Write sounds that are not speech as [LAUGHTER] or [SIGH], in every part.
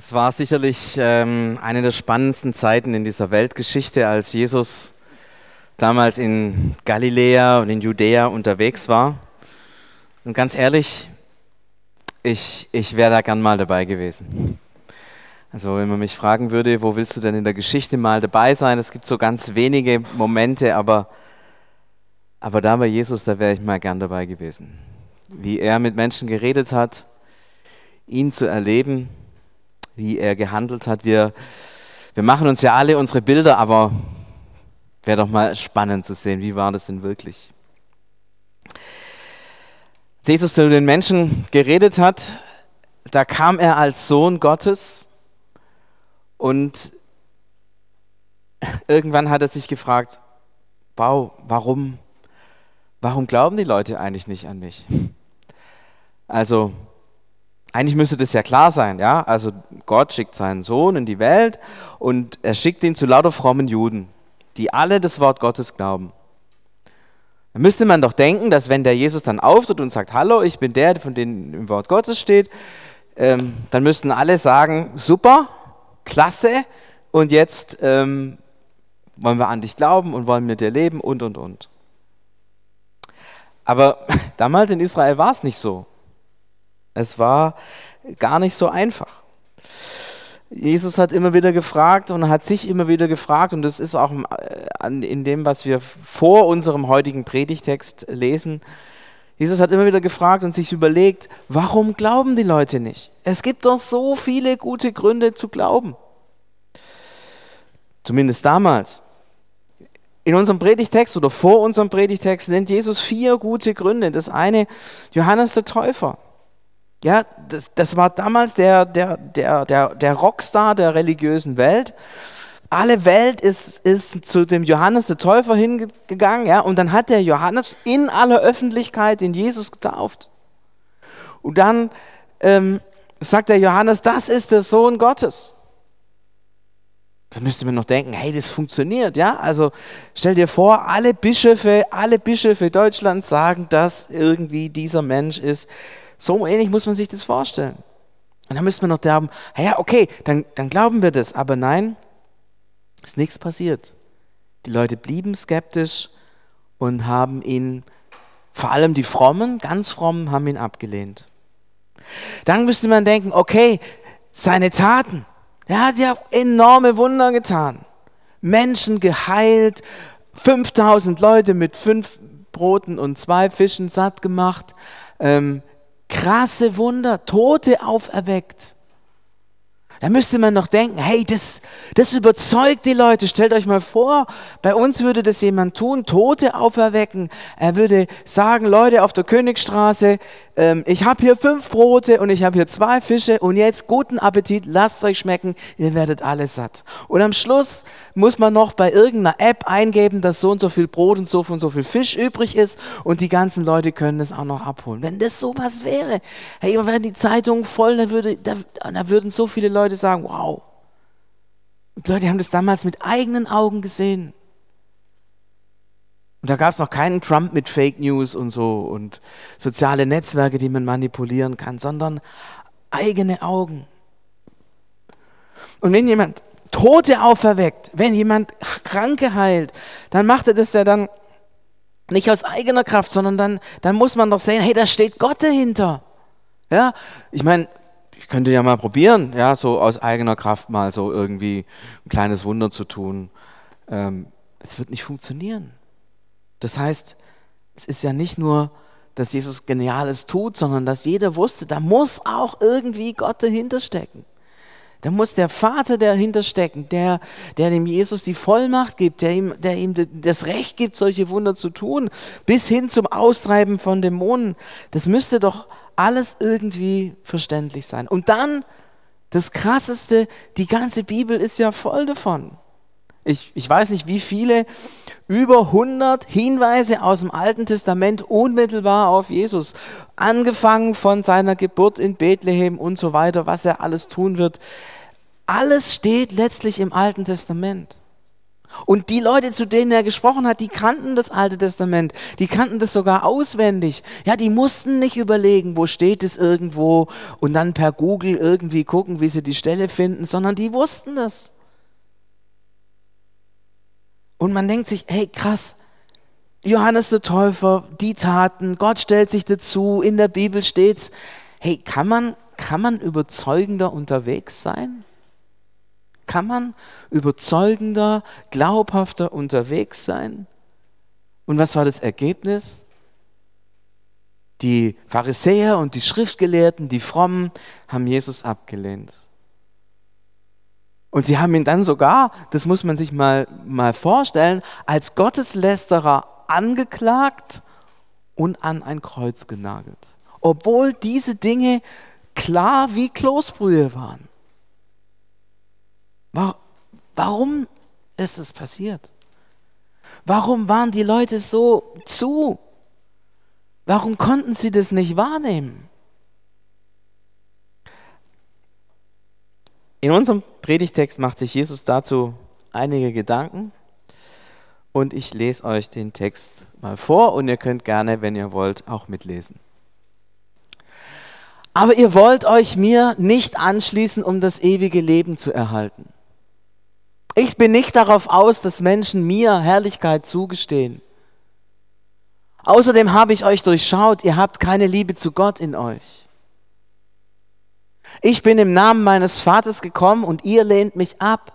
Es war sicherlich ähm, eine der spannendsten Zeiten in dieser Weltgeschichte, als Jesus damals in Galiläa und in Judäa unterwegs war. Und ganz ehrlich, ich, ich wäre da gern mal dabei gewesen. Also wenn man mich fragen würde, wo willst du denn in der Geschichte mal dabei sein? Es gibt so ganz wenige Momente, aber, aber da bei Jesus, da wäre ich mal gern dabei gewesen. Wie er mit Menschen geredet hat, ihn zu erleben wie er gehandelt hat. Wir, wir machen uns ja alle unsere Bilder, aber wäre doch mal spannend zu sehen, wie war das denn wirklich. Als Jesus zu den Menschen geredet hat, da kam er als Sohn Gottes und [LAUGHS] irgendwann hat er sich gefragt, wow, warum, warum glauben die Leute eigentlich nicht an mich? Also eigentlich müsste das ja klar sein, ja? Also Gott schickt seinen Sohn in die Welt und er schickt ihn zu lauter frommen Juden, die alle das Wort Gottes glauben. Da müsste man doch denken, dass wenn der Jesus dann auftritt und sagt, hallo, ich bin der, von dem im Wort Gottes steht, ähm, dann müssten alle sagen, super, klasse, und jetzt ähm, wollen wir an dich glauben und wollen mit dir leben und, und, und. Aber [LAUGHS] damals in Israel war es nicht so. Es war gar nicht so einfach. Jesus hat immer wieder gefragt und hat sich immer wieder gefragt, und das ist auch in dem, was wir vor unserem heutigen Predigtext lesen. Jesus hat immer wieder gefragt und sich überlegt, warum glauben die Leute nicht? Es gibt doch so viele gute Gründe zu glauben. Zumindest damals. In unserem Predigtext oder vor unserem Predigtext nennt Jesus vier gute Gründe. Das eine, Johannes der Täufer. Ja, das, das war damals der, der, der, der, der Rockstar der religiösen Welt. Alle Welt ist, ist zu dem Johannes der Täufer hingegangen, ja, und dann hat der Johannes in aller Öffentlichkeit den Jesus getauft. Und dann ähm, sagt der Johannes, das ist der Sohn Gottes. Da müsste man noch denken, hey, das funktioniert, ja? Also stell dir vor, alle Bischöfe, alle Bischöfe Deutschlands sagen, dass irgendwie dieser Mensch ist so ähnlich muss man sich das vorstellen. Und dann müssen wir noch glauben, ja, okay, dann, dann glauben wir das. Aber nein, ist nichts passiert. Die Leute blieben skeptisch und haben ihn, vor allem die Frommen, ganz Frommen, haben ihn abgelehnt. Dann müsste man denken, okay, seine Taten, er hat ja enorme Wunder getan. Menschen geheilt, 5000 Leute mit fünf Broten und zwei Fischen satt gemacht. Ähm, krasse Wunder, Tote auferweckt. Da müsste man noch denken, hey, das, das überzeugt die Leute. Stellt euch mal vor, bei uns würde das jemand tun, Tote auferwecken. Er würde sagen, Leute auf der Königstraße, ähm, ich habe hier fünf Brote und ich habe hier zwei Fische und jetzt guten Appetit, lasst euch schmecken, ihr werdet alle satt. Und am Schluss muss man noch bei irgendeiner App eingeben, dass so und so viel Brot und so und so viel Fisch übrig ist und die ganzen Leute können das auch noch abholen. Wenn das sowas wäre, hey, wären die Zeitungen voll, dann, würde, da, da würden so viele Leute sagen, wow. Und Leute haben das damals mit eigenen Augen gesehen. Und da gab es noch keinen Trump mit Fake News und so und soziale Netzwerke, die man manipulieren kann, sondern eigene Augen. Und wenn jemand Tote auferweckt, wenn jemand Kranke heilt, dann macht er das ja dann nicht aus eigener Kraft, sondern dann, dann muss man doch sehen, hey, da steht Gott dahinter. Ja, ich meine, könnte ja mal probieren, ja, so aus eigener Kraft mal so irgendwie ein kleines Wunder zu tun. Ähm, es wird nicht funktionieren. Das heißt, es ist ja nicht nur, dass Jesus Geniales tut, sondern dass jeder wusste, da muss auch irgendwie Gott dahinter stecken. Da muss der Vater dahinter stecken, der, der dem Jesus die Vollmacht gibt, der ihm, der ihm das Recht gibt, solche Wunder zu tun, bis hin zum Austreiben von Dämonen. Das müsste doch alles irgendwie verständlich sein. Und dann das Krasseste, die ganze Bibel ist ja voll davon. Ich, ich weiß nicht, wie viele über 100 Hinweise aus dem Alten Testament unmittelbar auf Jesus. Angefangen von seiner Geburt in Bethlehem und so weiter, was er alles tun wird. Alles steht letztlich im Alten Testament. Und die Leute, zu denen er gesprochen hat, die kannten das Alte Testament, die kannten das sogar auswendig. Ja, die mussten nicht überlegen, wo steht es irgendwo und dann per Google irgendwie gucken, wie sie die Stelle finden, sondern die wussten das. Und man denkt sich, hey, krass, Johannes der Täufer, die Taten, Gott stellt sich dazu, in der Bibel steht's. Hey, kann man, kann man überzeugender unterwegs sein? Kann man überzeugender, glaubhafter unterwegs sein? Und was war das Ergebnis? Die Pharisäer und die Schriftgelehrten, die Frommen, haben Jesus abgelehnt. Und sie haben ihn dann sogar, das muss man sich mal, mal vorstellen, als Gotteslästerer angeklagt und an ein Kreuz genagelt. Obwohl diese Dinge klar wie Kloßbrühe waren. Warum ist es passiert? Warum waren die Leute so zu? Warum konnten sie das nicht wahrnehmen? In unserem Predigtext macht sich Jesus dazu einige Gedanken und ich lese euch den Text mal vor und ihr könnt gerne, wenn ihr wollt, auch mitlesen. Aber ihr wollt euch mir nicht anschließen, um das ewige Leben zu erhalten. Ich bin nicht darauf aus, dass Menschen mir Herrlichkeit zugestehen. Außerdem habe ich euch durchschaut, ihr habt keine Liebe zu Gott in euch. Ich bin im Namen meines Vaters gekommen und ihr lehnt mich ab.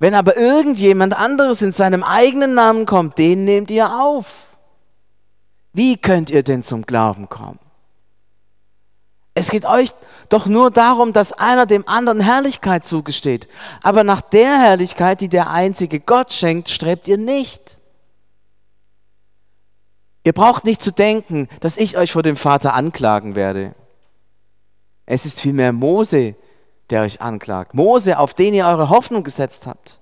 Wenn aber irgendjemand anderes in seinem eigenen Namen kommt, den nehmt ihr auf. Wie könnt ihr denn zum Glauben kommen? Es geht euch doch nur darum, dass einer dem anderen Herrlichkeit zugesteht. Aber nach der Herrlichkeit, die der einzige Gott schenkt, strebt ihr nicht. Ihr braucht nicht zu denken, dass ich euch vor dem Vater anklagen werde. Es ist vielmehr Mose, der euch anklagt. Mose, auf den ihr eure Hoffnung gesetzt habt.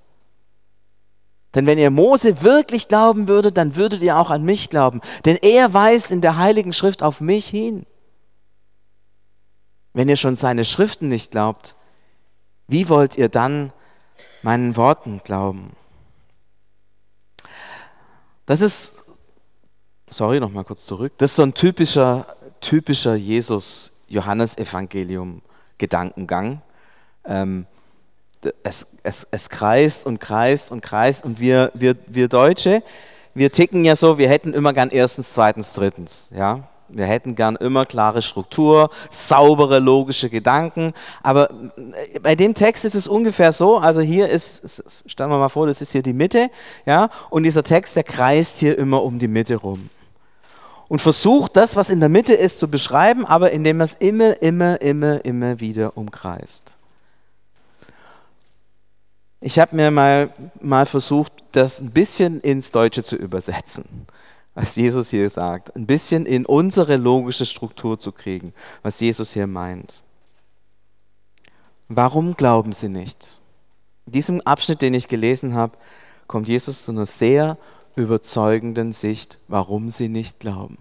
Denn wenn ihr Mose wirklich glauben würdet, dann würdet ihr auch an mich glauben. Denn er weist in der Heiligen Schrift auf mich hin. Wenn ihr schon seine Schriften nicht glaubt, wie wollt ihr dann meinen Worten glauben? Das ist, sorry, nochmal kurz zurück, das ist so ein typischer, typischer Jesus-Johannes-Evangelium-Gedankengang. Ähm, es, es, es kreist und kreist und kreist und wir, wir, wir Deutsche, wir ticken ja so, wir hätten immer gern erstens, zweitens, drittens, ja. Wir hätten gern immer klare Struktur, saubere, logische Gedanken. Aber äh, bei dem Text ist es ungefähr so, also hier ist, stellen wir mal vor, das ist hier die Mitte, ja, und dieser Text, der kreist hier immer um die Mitte rum. Und versucht das, was in der Mitte ist, zu beschreiben, aber indem er es immer, immer, immer, immer wieder umkreist. Ich habe mir mal, mal versucht, das ein bisschen ins Deutsche zu übersetzen was Jesus hier sagt, ein bisschen in unsere logische Struktur zu kriegen, was Jesus hier meint. Warum glauben sie nicht? In diesem Abschnitt, den ich gelesen habe, kommt Jesus zu einer sehr überzeugenden Sicht, warum sie nicht glauben.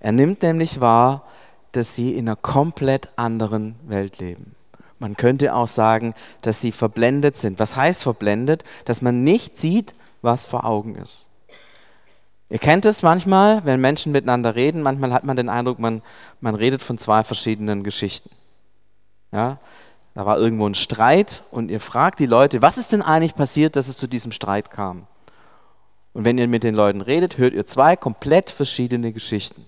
Er nimmt nämlich wahr, dass sie in einer komplett anderen Welt leben. Man könnte auch sagen, dass sie verblendet sind. Was heißt verblendet? Dass man nicht sieht, was vor Augen ist. Ihr kennt es manchmal, wenn Menschen miteinander reden, manchmal hat man den Eindruck, man, man redet von zwei verschiedenen Geschichten. Ja? Da war irgendwo ein Streit und ihr fragt die Leute, was ist denn eigentlich passiert, dass es zu diesem Streit kam? Und wenn ihr mit den Leuten redet, hört ihr zwei komplett verschiedene Geschichten.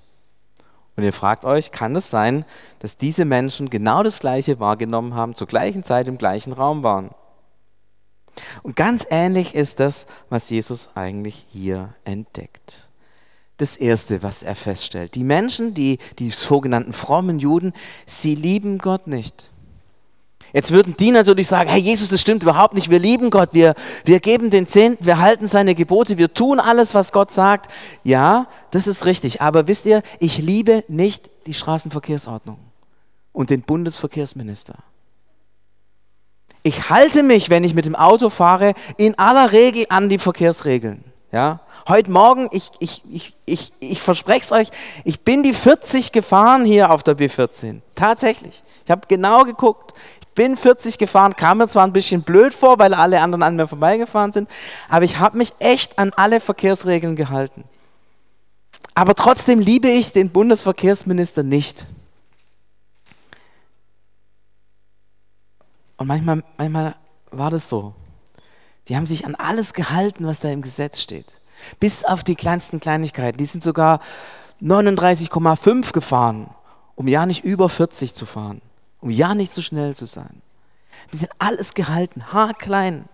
Und ihr fragt euch, kann es sein, dass diese Menschen genau das Gleiche wahrgenommen haben, zur gleichen Zeit im gleichen Raum waren? Und ganz ähnlich ist das, was Jesus eigentlich hier entdeckt. Das Erste, was er feststellt. Die Menschen, die, die sogenannten frommen Juden, sie lieben Gott nicht. Jetzt würden die natürlich sagen, hey Jesus, das stimmt überhaupt nicht, wir lieben Gott, wir, wir geben den Zehnten, wir halten seine Gebote, wir tun alles, was Gott sagt. Ja, das ist richtig, aber wisst ihr, ich liebe nicht die Straßenverkehrsordnung und den Bundesverkehrsminister. Ich halte mich, wenn ich mit dem Auto fahre, in aller Regel an die Verkehrsregeln. Ja? Heute Morgen, ich, ich, ich, ich, ich verspreche es euch, ich bin die 40 gefahren hier auf der B14. Tatsächlich. Ich habe genau geguckt. Ich bin 40 gefahren, kam mir zwar ein bisschen blöd vor, weil alle anderen an mir vorbeigefahren sind, aber ich habe mich echt an alle Verkehrsregeln gehalten. Aber trotzdem liebe ich den Bundesverkehrsminister nicht. Und manchmal, manchmal war das so. Die haben sich an alles gehalten, was da im Gesetz steht. Bis auf die kleinsten Kleinigkeiten. Die sind sogar 39,5 gefahren, um ja nicht über 40 zu fahren, um ja nicht zu schnell zu sein. Die sind alles gehalten, haarklein.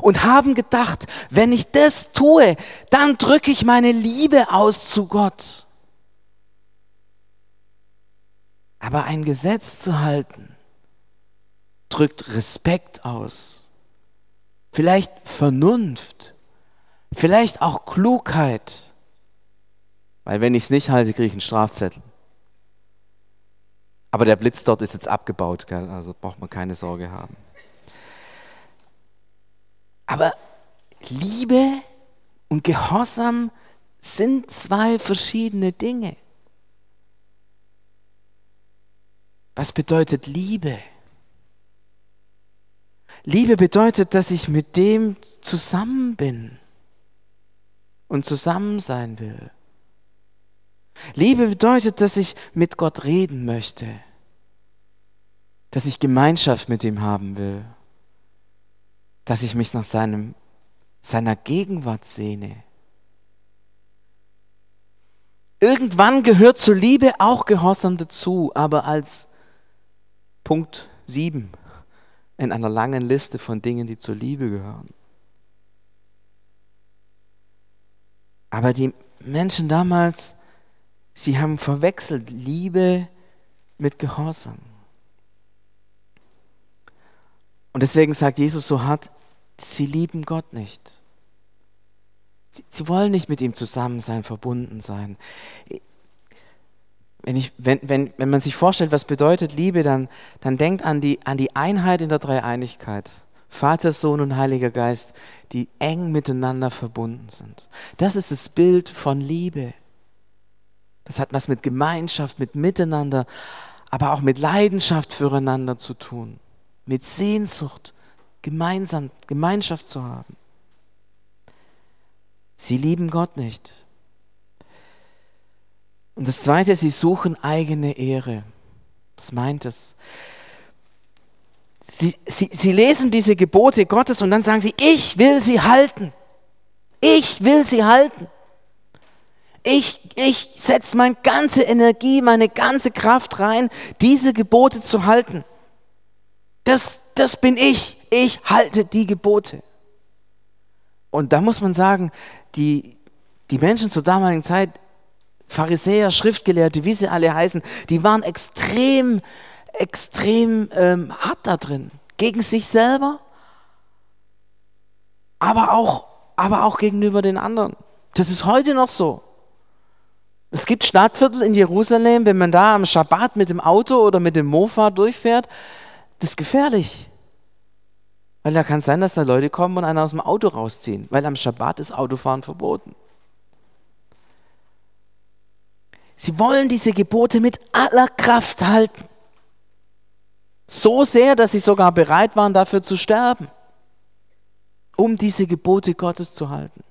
Und haben gedacht, wenn ich das tue, dann drücke ich meine Liebe aus zu Gott. Aber ein Gesetz zu halten, drückt Respekt aus, vielleicht Vernunft, vielleicht auch Klugheit. Weil wenn ich es nicht halte, kriege ich einen Strafzettel. Aber der Blitz dort ist jetzt abgebaut, gell? also braucht man keine Sorge haben. Aber Liebe und Gehorsam sind zwei verschiedene Dinge. Was bedeutet Liebe? Liebe bedeutet, dass ich mit dem zusammen bin und zusammen sein will. Liebe bedeutet, dass ich mit Gott reden möchte, dass ich Gemeinschaft mit ihm haben will, dass ich mich nach seinem, seiner Gegenwart sehne. Irgendwann gehört zur Liebe auch Gehorsam dazu, aber als Punkt 7 in einer langen Liste von Dingen, die zur Liebe gehören. Aber die Menschen damals Sie haben verwechselt Liebe mit Gehorsam. Und deswegen sagt Jesus so hart, sie lieben Gott nicht. Sie, sie wollen nicht mit ihm zusammen sein, verbunden sein. Wenn, ich, wenn, wenn, wenn man sich vorstellt, was bedeutet Liebe, dann, dann denkt an die, an die Einheit in der Dreieinigkeit. Vater, Sohn und Heiliger Geist, die eng miteinander verbunden sind. Das ist das Bild von Liebe. Das hat was mit Gemeinschaft, mit Miteinander, aber auch mit Leidenschaft füreinander zu tun. Mit Sehnsucht, gemeinsam Gemeinschaft zu haben. Sie lieben Gott nicht. Und das Zweite, sie suchen eigene Ehre. Was meint es? Sie, sie, sie lesen diese Gebote Gottes und dann sagen sie, ich will sie halten. Ich will sie halten. Ich, ich setze meine ganze Energie, meine ganze Kraft rein, diese Gebote zu halten. Das, das bin ich. Ich halte die Gebote. Und da muss man sagen, die, die Menschen zur damaligen Zeit, Pharisäer, Schriftgelehrte, wie sie alle heißen, die waren extrem, extrem ähm, hart da drin. Gegen sich selber, aber auch, aber auch gegenüber den anderen. Das ist heute noch so. Es gibt Stadtviertel in Jerusalem, wenn man da am Schabbat mit dem Auto oder mit dem Mofa durchfährt, das ist gefährlich. Weil da kann es sein, dass da Leute kommen und einer aus dem Auto rausziehen, weil am Schabbat ist Autofahren verboten. Sie wollen diese Gebote mit aller Kraft halten. So sehr, dass sie sogar bereit waren, dafür zu sterben, um diese Gebote Gottes zu halten.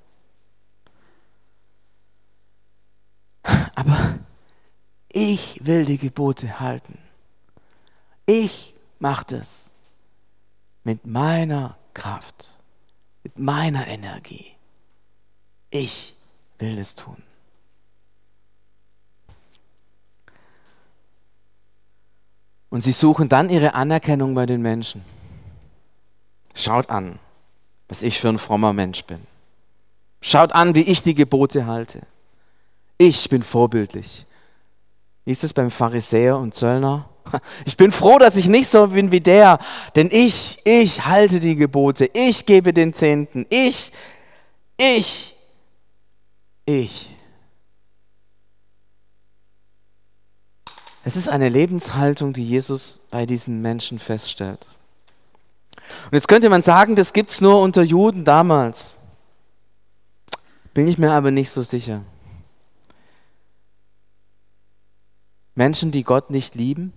Aber ich will die Gebote halten. Ich mache das mit meiner Kraft, mit meiner Energie. Ich will es tun. Und sie suchen dann ihre Anerkennung bei den Menschen. Schaut an, was ich für ein frommer Mensch bin. Schaut an, wie ich die Gebote halte. Ich bin vorbildlich. Wie ist es beim Pharisäer und Zöllner? [LAUGHS] Ich bin froh, dass ich nicht so bin wie der, denn ich, ich halte die Gebote, ich gebe den Zehnten, ich, ich, ich. Es ist eine Lebenshaltung, die Jesus bei diesen Menschen feststellt. Und jetzt könnte man sagen, das gibt es nur unter Juden damals. Bin ich mir aber nicht so sicher. Menschen, die Gott nicht lieben,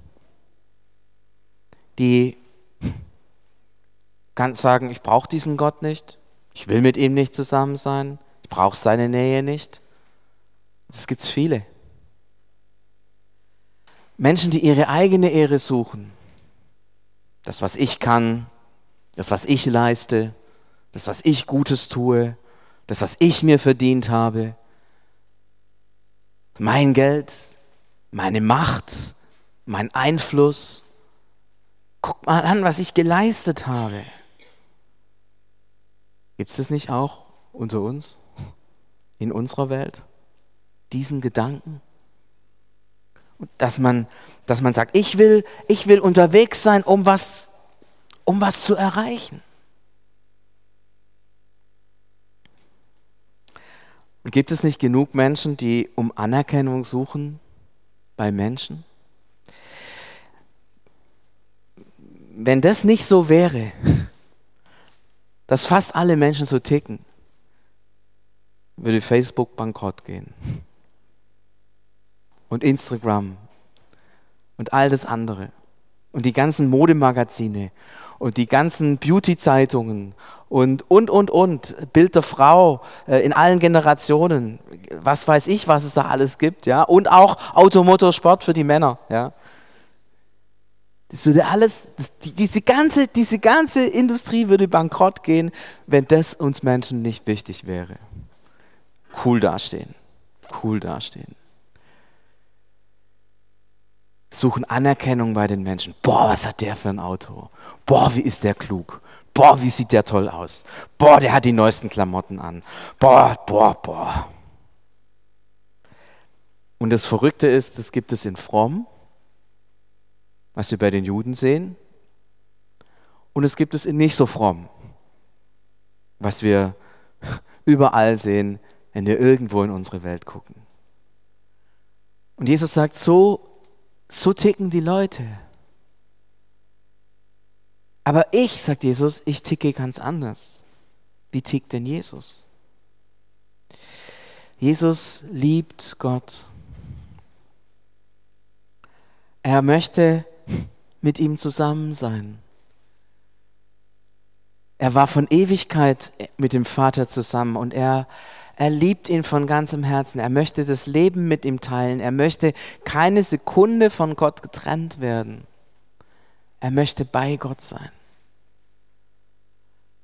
die kann sagen, ich brauche diesen Gott nicht, ich will mit ihm nicht zusammen sein, ich brauche seine Nähe nicht. Das gibt es viele. Menschen, die ihre eigene Ehre suchen, das, was ich kann, das, was ich leiste, das, was ich Gutes tue, das, was ich mir verdient habe, mein Geld, meine Macht, mein Einfluss. Guck mal an, was ich geleistet habe. Gibt es das nicht auch unter uns, in unserer Welt? Diesen Gedanken? Dass man, dass man sagt, ich will, ich will unterwegs sein, um was, um was zu erreichen. Und gibt es nicht genug Menschen, die um Anerkennung suchen bei Menschen? Wenn das nicht so wäre, [LAUGHS] dass fast alle Menschen so ticken, würde Facebook bankrott gehen. Und Instagram und all das andere. Und die ganzen Modemagazine und die ganzen Beauty-Zeitungen und, und, und, und, Bild der Frau äh, in allen Generationen, was weiß ich, was es da alles gibt, ja, und auch Automotorsport für die Männer, ja. Das würde alles, das, die, diese, ganze, diese ganze Industrie würde bankrott gehen, wenn das uns Menschen nicht wichtig wäre. Cool dastehen, cool dastehen. Suchen Anerkennung bei den Menschen. Boah, was hat der für ein Auto? Boah, wie ist der klug? Boah, wie sieht der toll aus? Boah, der hat die neuesten Klamotten an. Boah, boah, boah. Und das Verrückte ist, das gibt es in Fromm, was wir bei den Juden sehen. Und es gibt es in nicht so fromm, was wir überall sehen, wenn wir irgendwo in unsere Welt gucken. Und Jesus sagt, so, so ticken die Leute. Aber ich, sagt Jesus, ich ticke ganz anders. Wie tickt denn Jesus? Jesus liebt Gott. Er möchte mit ihm zusammen sein. Er war von Ewigkeit mit dem Vater zusammen und er, er liebt ihn von ganzem Herzen. Er möchte das Leben mit ihm teilen. Er möchte keine Sekunde von Gott getrennt werden. Er möchte bei Gott sein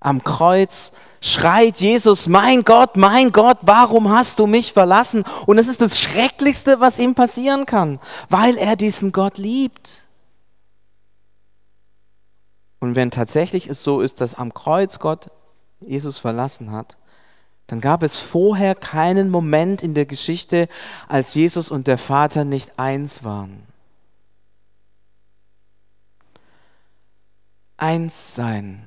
am Kreuz schreit Jesus, mein Gott, mein Gott, warum hast du mich verlassen? Und es ist das Schrecklichste, was ihm passieren kann, weil er diesen Gott liebt. Und wenn tatsächlich es so ist, dass am Kreuz Gott Jesus verlassen hat, dann gab es vorher keinen Moment in der Geschichte, als Jesus und der Vater nicht eins waren. Eins sein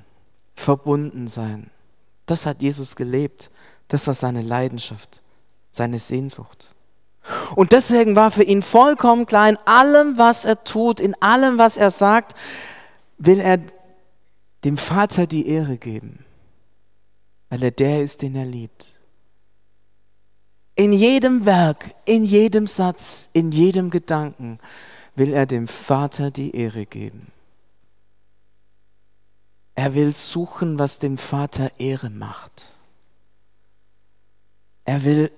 verbunden sein. Das hat Jesus gelebt. Das war seine Leidenschaft, seine Sehnsucht. Und deswegen war für ihn vollkommen klar, in allem, was er tut, in allem, was er sagt, will er dem Vater die Ehre geben, weil er der ist, den er liebt. In jedem Werk, in jedem Satz, in jedem Gedanken will er dem Vater die Ehre geben. Er will suchen, was dem Vater Ehre macht. Er will,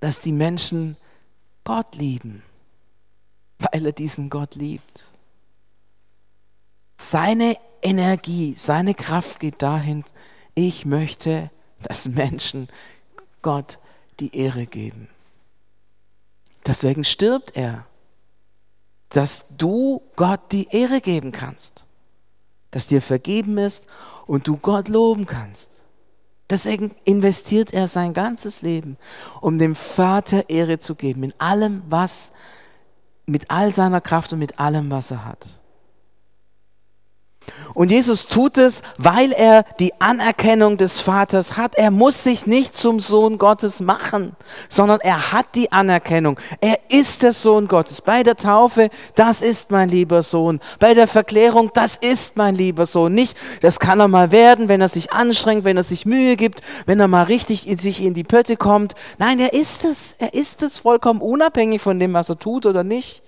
dass die Menschen Gott lieben, weil er diesen Gott liebt. Seine Energie, seine Kraft geht dahin, ich möchte, dass Menschen Gott die Ehre geben. Deswegen stirbt er, dass du Gott die Ehre geben kannst dass dir vergeben ist und du Gott loben kannst. Deswegen investiert er sein ganzes Leben, um dem Vater Ehre zu geben, in allem, was, mit all seiner Kraft und mit allem, was er hat. Und Jesus tut es, weil er die Anerkennung des Vaters hat. Er muss sich nicht zum Sohn Gottes machen, sondern er hat die Anerkennung. Er ist der Sohn Gottes. Bei der Taufe, das ist mein lieber Sohn. Bei der Verklärung, das ist mein lieber Sohn. Nicht, das kann er mal werden, wenn er sich anstrengt, wenn er sich Mühe gibt, wenn er mal richtig in sich in die Pötte kommt. Nein, er ist es. Er ist es vollkommen unabhängig von dem, was er tut oder nicht.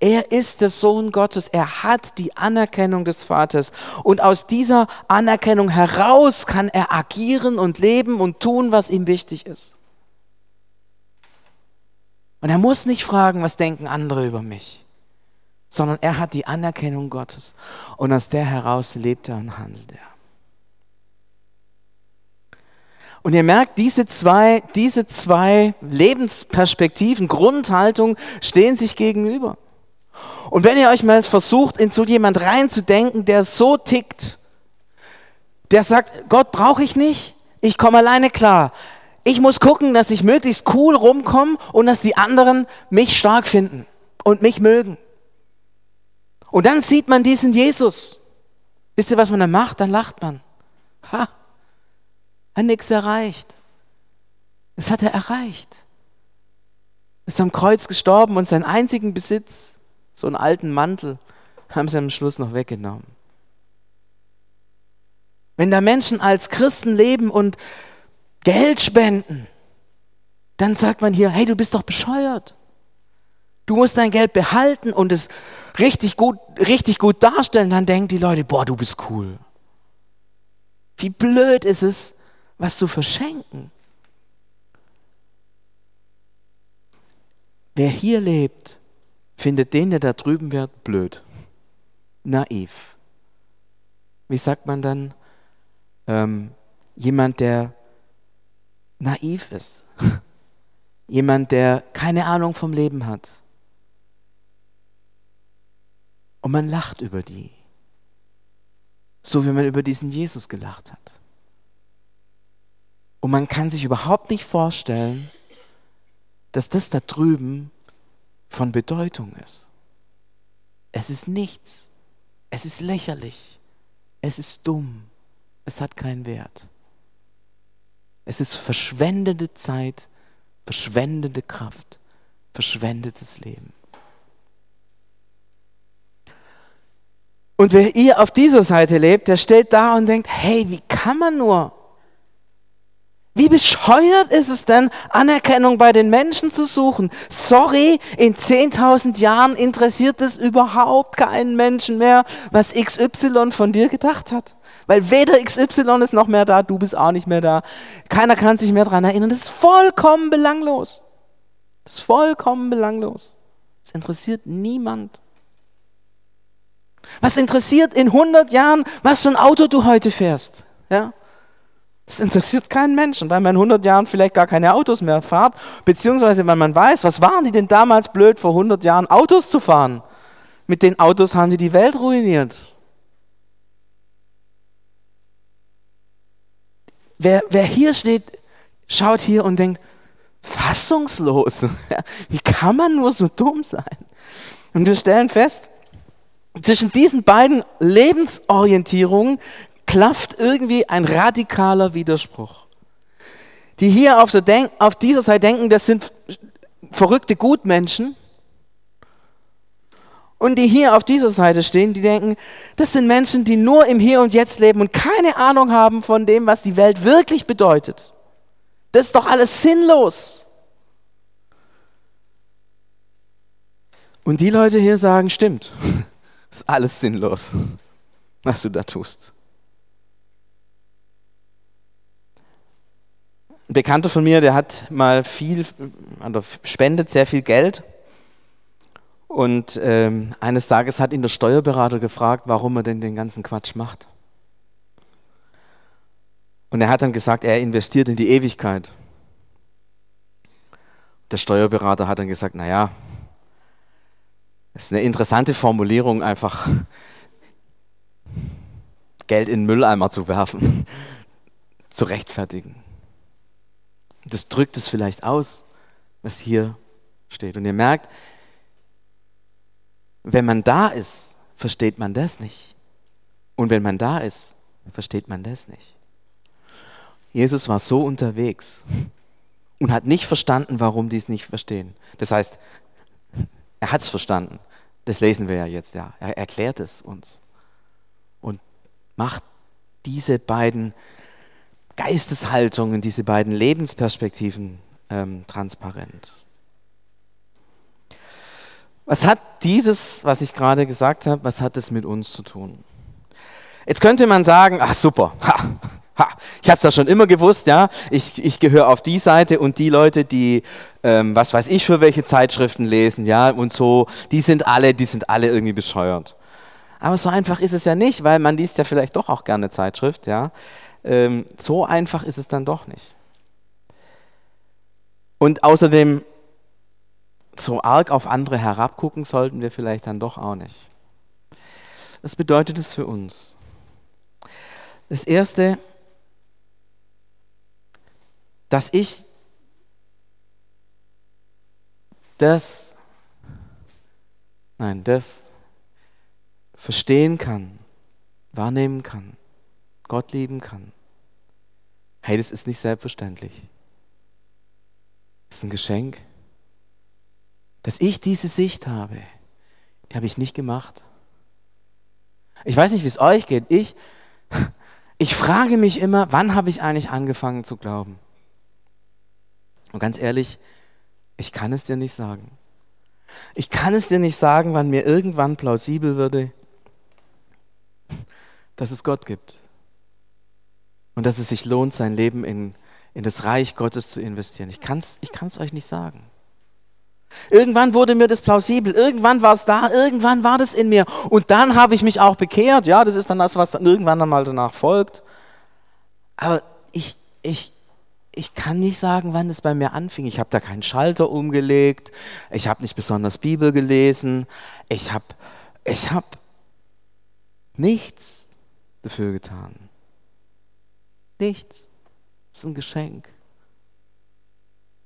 Er ist der Sohn Gottes. Er hat die Anerkennung des Vaters. Und aus dieser Anerkennung heraus kann er agieren und leben und tun, was ihm wichtig ist. Und er muss nicht fragen, was denken andere über mich, sondern er hat die Anerkennung Gottes. Und aus der heraus lebt er und handelt er. Und ihr merkt, diese zwei, diese zwei Lebensperspektiven, Grundhaltung stehen sich gegenüber. Und wenn ihr euch mal versucht, in so jemand reinzudenken, der so tickt, der sagt, Gott brauche ich nicht, ich komme alleine klar. Ich muss gucken, dass ich möglichst cool rumkomme und dass die anderen mich stark finden und mich mögen. Und dann sieht man diesen Jesus. Wisst ihr, was man dann macht? Dann lacht man. Ha, hat nichts erreicht. Das hat er erreicht. Ist am Kreuz gestorben und seinen einzigen Besitz, so einen alten Mantel, haben sie am Schluss noch weggenommen. Wenn da Menschen als Christen leben und Geld spenden, dann sagt man hier, hey, du bist doch bescheuert. Du musst dein Geld behalten und es richtig gut, richtig gut darstellen. Dann denken die Leute, boah, du bist cool. Wie blöd ist es, was zu verschenken. Wer hier lebt, findet den, der da drüben wird, blöd, naiv. Wie sagt man dann? Ähm, jemand, der naiv ist. [LAUGHS] jemand, der keine Ahnung vom Leben hat. Und man lacht über die. So wie man über diesen Jesus gelacht hat. Und man kann sich überhaupt nicht vorstellen, dass das da drüben von Bedeutung ist. Es ist nichts. Es ist lächerlich. Es ist dumm. Es hat keinen Wert. Es ist verschwendete Zeit, verschwendete Kraft, verschwendetes Leben. Und wer ihr auf dieser Seite lebt, der steht da und denkt, hey, wie kann man nur? Wie bescheuert ist es denn, Anerkennung bei den Menschen zu suchen? Sorry, in 10.000 Jahren interessiert es überhaupt keinen Menschen mehr, was XY von dir gedacht hat. Weil weder XY ist noch mehr da, du bist auch nicht mehr da. Keiner kann sich mehr daran erinnern. Das ist vollkommen belanglos. Das ist vollkommen belanglos. Es interessiert niemand. Was interessiert in 100 Jahren, was für ein Auto du heute fährst? Ja? Das interessiert keinen Menschen, weil man in 100 Jahren vielleicht gar keine Autos mehr fährt, beziehungsweise weil man weiß, was waren die denn damals blöd, vor 100 Jahren Autos zu fahren? Mit den Autos haben die die Welt ruiniert. Wer, wer hier steht, schaut hier und denkt, fassungslos. [LAUGHS] Wie kann man nur so dumm sein? Und wir stellen fest, zwischen diesen beiden Lebensorientierungen klafft irgendwie ein radikaler Widerspruch. Die hier auf, auf dieser Seite denken, das sind verrückte Gutmenschen. Und die hier auf dieser Seite stehen, die denken, das sind Menschen, die nur im Hier und Jetzt leben und keine Ahnung haben von dem, was die Welt wirklich bedeutet. Das ist doch alles sinnlos. Und die Leute hier sagen, stimmt, [LAUGHS] das ist alles sinnlos, was du da tust. Ein Bekannter von mir, der hat mal viel, oder spendet sehr viel Geld. Und ähm, eines Tages hat ihn der Steuerberater gefragt, warum er denn den ganzen Quatsch macht. Und er hat dann gesagt, er investiert in die Ewigkeit. Der Steuerberater hat dann gesagt, naja, das ist eine interessante Formulierung, einfach Geld in den Mülleimer zu werfen, [LAUGHS] zu rechtfertigen. Das drückt es vielleicht aus, was hier steht. Und ihr merkt, wenn man da ist, versteht man das nicht. Und wenn man da ist, versteht man das nicht. Jesus war so unterwegs und hat nicht verstanden, warum die es nicht verstehen. Das heißt, er hat es verstanden. Das lesen wir ja jetzt, ja. Er erklärt es uns und macht diese beiden Geisteshaltungen, diese beiden Lebensperspektiven ähm, transparent. Was hat dieses, was ich gerade gesagt habe, was hat es mit uns zu tun? Jetzt könnte man sagen, ach super, [LAUGHS] ha, ha, ich habe es ja schon immer gewusst, ja, ich, ich gehöre auf die Seite und die Leute, die, ähm, was weiß ich für welche Zeitschriften lesen, ja, und so, die sind alle, die sind alle irgendwie bescheuert. Aber so einfach ist es ja nicht, weil man liest ja vielleicht doch auch gerne Zeitschrift, ja. Ähm, so einfach ist es dann doch nicht. Und außerdem so arg auf andere herabgucken sollten wir vielleicht dann doch auch nicht. Was bedeutet es für uns? Das Erste, dass ich das, nein, das verstehen kann, wahrnehmen kann, Gott lieben kann. Hey, das ist nicht selbstverständlich. Das ist ein Geschenk. Dass ich diese Sicht habe, die habe ich nicht gemacht. Ich weiß nicht, wie es euch geht. Ich, ich frage mich immer, wann habe ich eigentlich angefangen zu glauben? Und ganz ehrlich, ich kann es dir nicht sagen. Ich kann es dir nicht sagen, wann mir irgendwann plausibel würde, dass es Gott gibt. Und dass es sich lohnt, sein Leben in, in das Reich Gottes zu investieren. Ich kann es ich kann's euch nicht sagen. Irgendwann wurde mir das plausibel, irgendwann war es da, irgendwann war das in mir. Und dann habe ich mich auch bekehrt. Ja, das ist dann das, was dann irgendwann einmal danach folgt. Aber ich, ich, ich kann nicht sagen, wann es bei mir anfing. Ich habe da keinen Schalter umgelegt. Ich habe nicht besonders Bibel gelesen. Ich habe ich hab nichts dafür getan. Nichts. Es ist ein Geschenk.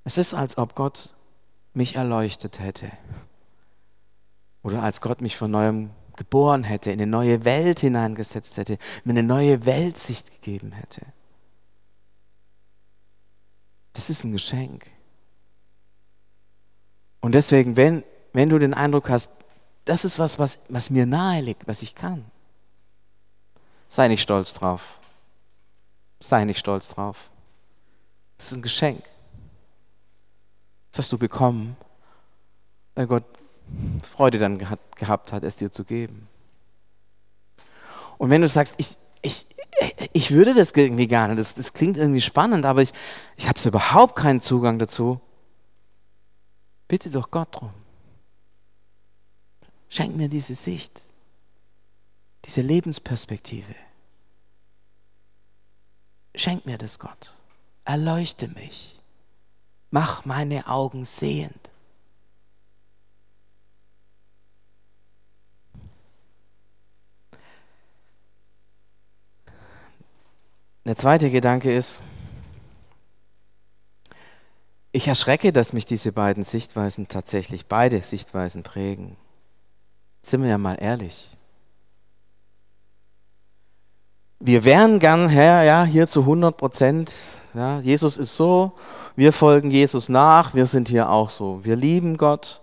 Es ist, als ob Gott mich erleuchtet hätte. Oder als Gott mich von neuem geboren hätte, in eine neue Welt hineingesetzt hätte, mir eine neue Weltsicht gegeben hätte. Das ist ein Geschenk. Und deswegen, wenn, wenn du den Eindruck hast, das ist was, was, was mir nahe liegt, was ich kann, sei nicht stolz drauf. Sei nicht stolz drauf. Das ist ein Geschenk. Das hast du bekommen, weil Gott Freude dann gehabt hat, es dir zu geben. Und wenn du sagst, ich, ich, ich würde das irgendwie gerne, das, das klingt irgendwie spannend, aber ich, ich habe überhaupt keinen Zugang dazu, bitte doch Gott drum. Schenk mir diese Sicht, diese Lebensperspektive. Schenk mir das, Gott. Erleuchte mich. Mach meine Augen sehend. Der zweite Gedanke ist, ich erschrecke, dass mich diese beiden Sichtweisen tatsächlich, beide Sichtweisen prägen. Sind wir ja mal ehrlich. Wir wären gern, Herr, ja, hier zu 100 Prozent, ja, Jesus ist so wir folgen Jesus nach, wir sind hier auch so. Wir lieben Gott,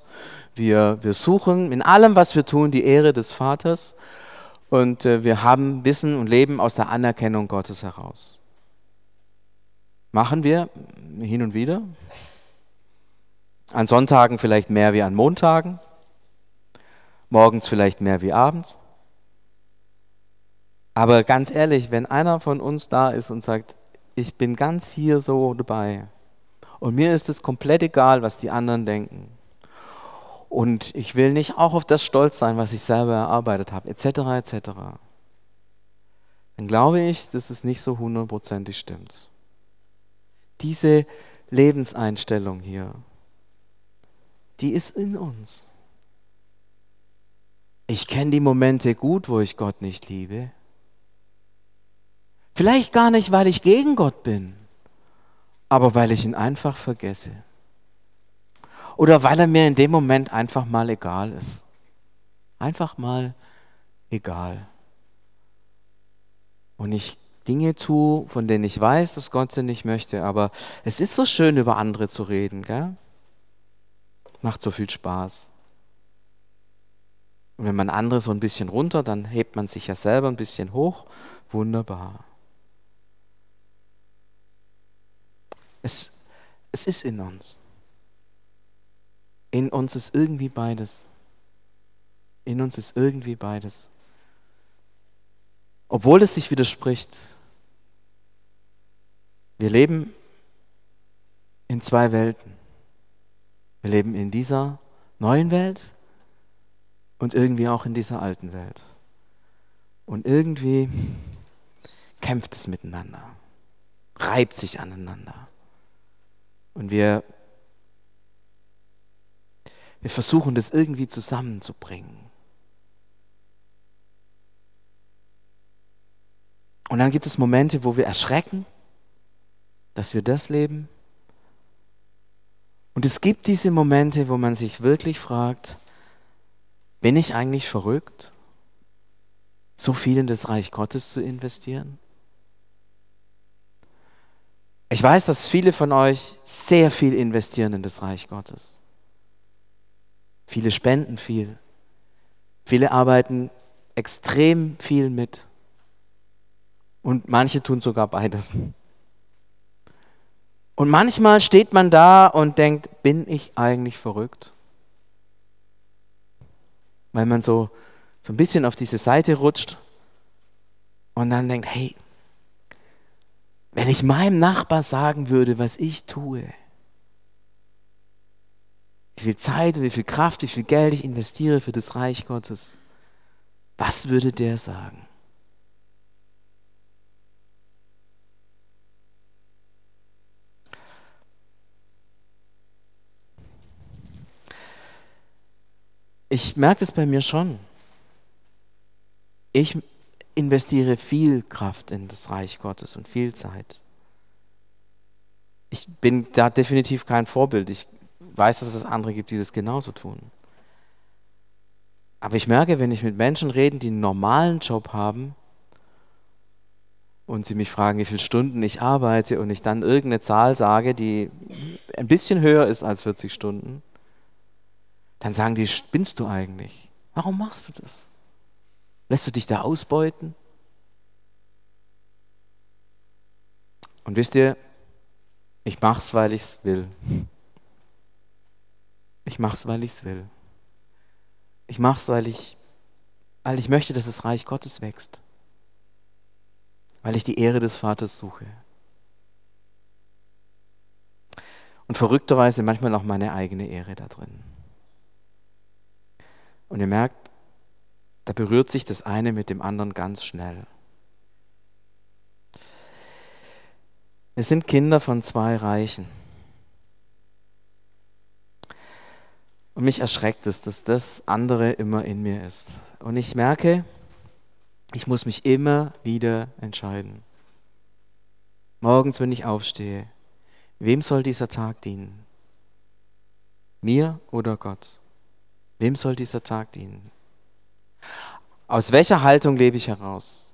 wir, wir suchen in allem, was wir tun, die Ehre des Vaters und äh, wir haben Wissen und Leben aus der Anerkennung Gottes heraus. Machen wir hin und wieder. An Sonntagen vielleicht mehr wie an Montagen, morgens vielleicht mehr wie abends. Aber ganz ehrlich, wenn einer von uns da ist und sagt, ich bin ganz hier so dabei, und mir ist es komplett egal, was die anderen denken. Und ich will nicht auch auf das stolz sein, was ich selber erarbeitet habe, etc., etc. Dann glaube ich, dass es nicht so hundertprozentig stimmt. Diese Lebenseinstellung hier, die ist in uns. Ich kenne die Momente gut, wo ich Gott nicht liebe. Vielleicht gar nicht, weil ich gegen Gott bin aber weil ich ihn einfach vergesse. Oder weil er mir in dem Moment einfach mal egal ist. Einfach mal egal. Und ich Dinge tue, von denen ich weiß, dass Gott sie nicht möchte. Aber es ist so schön, über andere zu reden. Gell? Macht so viel Spaß. Und wenn man andere so ein bisschen runter, dann hebt man sich ja selber ein bisschen hoch. Wunderbar. Es, es ist in uns. In uns ist irgendwie beides. In uns ist irgendwie beides. Obwohl es sich widerspricht. Wir leben in zwei Welten. Wir leben in dieser neuen Welt und irgendwie auch in dieser alten Welt. Und irgendwie kämpft es miteinander, reibt sich aneinander. Und wir, wir versuchen das irgendwie zusammenzubringen. Und dann gibt es Momente, wo wir erschrecken, dass wir das leben. Und es gibt diese Momente, wo man sich wirklich fragt, bin ich eigentlich verrückt, so viel in das Reich Gottes zu investieren? Ich weiß, dass viele von euch sehr viel investieren in das Reich Gottes. Viele spenden viel. Viele arbeiten extrem viel mit. Und manche tun sogar beides. Und manchmal steht man da und denkt, bin ich eigentlich verrückt? Weil man so, so ein bisschen auf diese Seite rutscht und dann denkt, hey, wenn ich meinem Nachbar sagen würde, was ich tue, wie viel Zeit, wie viel Kraft, wie viel Geld ich investiere für das Reich Gottes, was würde der sagen? Ich merke das bei mir schon. Ich investiere viel Kraft in das Reich Gottes und viel Zeit. Ich bin da definitiv kein Vorbild. Ich weiß, dass es andere gibt, die das genauso tun. Aber ich merke, wenn ich mit Menschen rede, die einen normalen Job haben und sie mich fragen, wie viele Stunden ich arbeite und ich dann irgendeine Zahl sage, die ein bisschen höher ist als 40 Stunden, dann sagen die, spinnst du eigentlich? Warum machst du das? Lässt du dich da ausbeuten? Und wisst ihr, ich mach's, weil ich's will. Ich mach's, weil ich's will. Ich mach's, weil ich, weil ich möchte, dass das Reich Gottes wächst. Weil ich die Ehre des Vaters suche. Und verrückterweise manchmal auch meine eigene Ehre da drin. Und ihr merkt, da berührt sich das eine mit dem anderen ganz schnell. Wir sind Kinder von zwei Reichen. Und mich erschreckt es, dass das andere immer in mir ist. Und ich merke, ich muss mich immer wieder entscheiden. Morgens, wenn ich aufstehe, wem soll dieser Tag dienen? Mir oder Gott? Wem soll dieser Tag dienen? Aus welcher Haltung lebe ich heraus?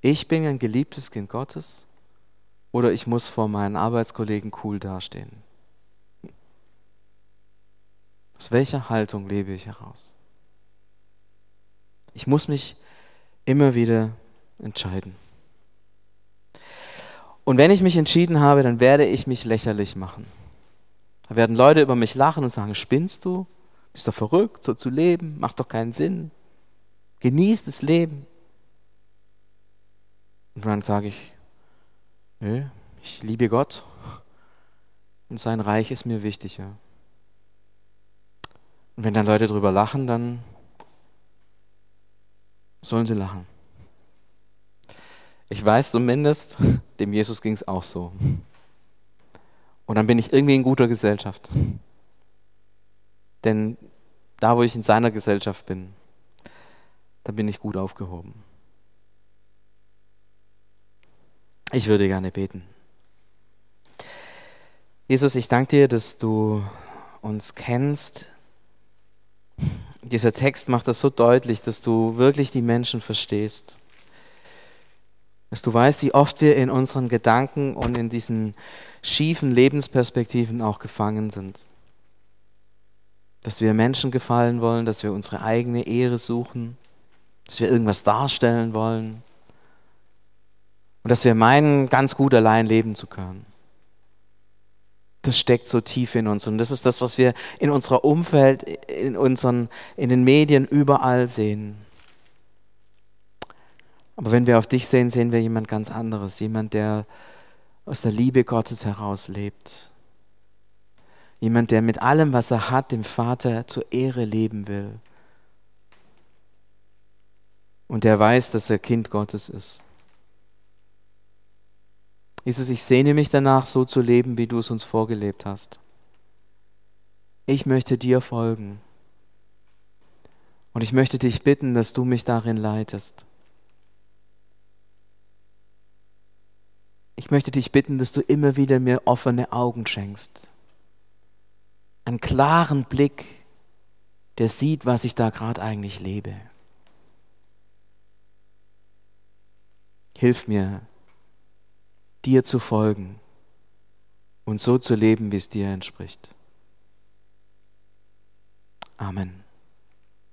Ich bin ein geliebtes Kind Gottes oder ich muss vor meinen Arbeitskollegen cool dastehen? Aus welcher Haltung lebe ich heraus? Ich muss mich immer wieder entscheiden. Und wenn ich mich entschieden habe, dann werde ich mich lächerlich machen. Da werden Leute über mich lachen und sagen, spinnst du? Bist doch verrückt, so zu leben, macht doch keinen Sinn. Genieß das Leben. Und dann sage ich, nö, ich liebe Gott und sein Reich ist mir wichtiger. Und wenn dann Leute drüber lachen, dann sollen sie lachen. Ich weiß zumindest, [LAUGHS] dem Jesus ging es auch so. Und dann bin ich irgendwie in guter Gesellschaft. Denn da, wo ich in seiner Gesellschaft bin, da bin ich gut aufgehoben. Ich würde gerne beten. Jesus, ich danke dir, dass du uns kennst. Dieser Text macht das so deutlich, dass du wirklich die Menschen verstehst. Dass du weißt, wie oft wir in unseren Gedanken und in diesen schiefen Lebensperspektiven auch gefangen sind dass wir Menschen gefallen wollen, dass wir unsere eigene Ehre suchen, dass wir irgendwas darstellen wollen und dass wir meinen, ganz gut allein leben zu können. Das steckt so tief in uns und das ist das, was wir in unserer Umfeld, in, unseren, in den Medien überall sehen. Aber wenn wir auf dich sehen, sehen wir jemand ganz anderes, jemand, der aus der Liebe Gottes heraus lebt. Jemand, der mit allem, was er hat, dem Vater zur Ehre leben will. Und der weiß, dass er Kind Gottes ist. Jesus, ich sehne mich danach, so zu leben, wie du es uns vorgelebt hast. Ich möchte dir folgen. Und ich möchte dich bitten, dass du mich darin leitest. Ich möchte dich bitten, dass du immer wieder mir offene Augen schenkst. Einen klaren Blick, der sieht, was ich da gerade eigentlich lebe. Hilf mir, dir zu folgen und so zu leben, wie es dir entspricht. Amen.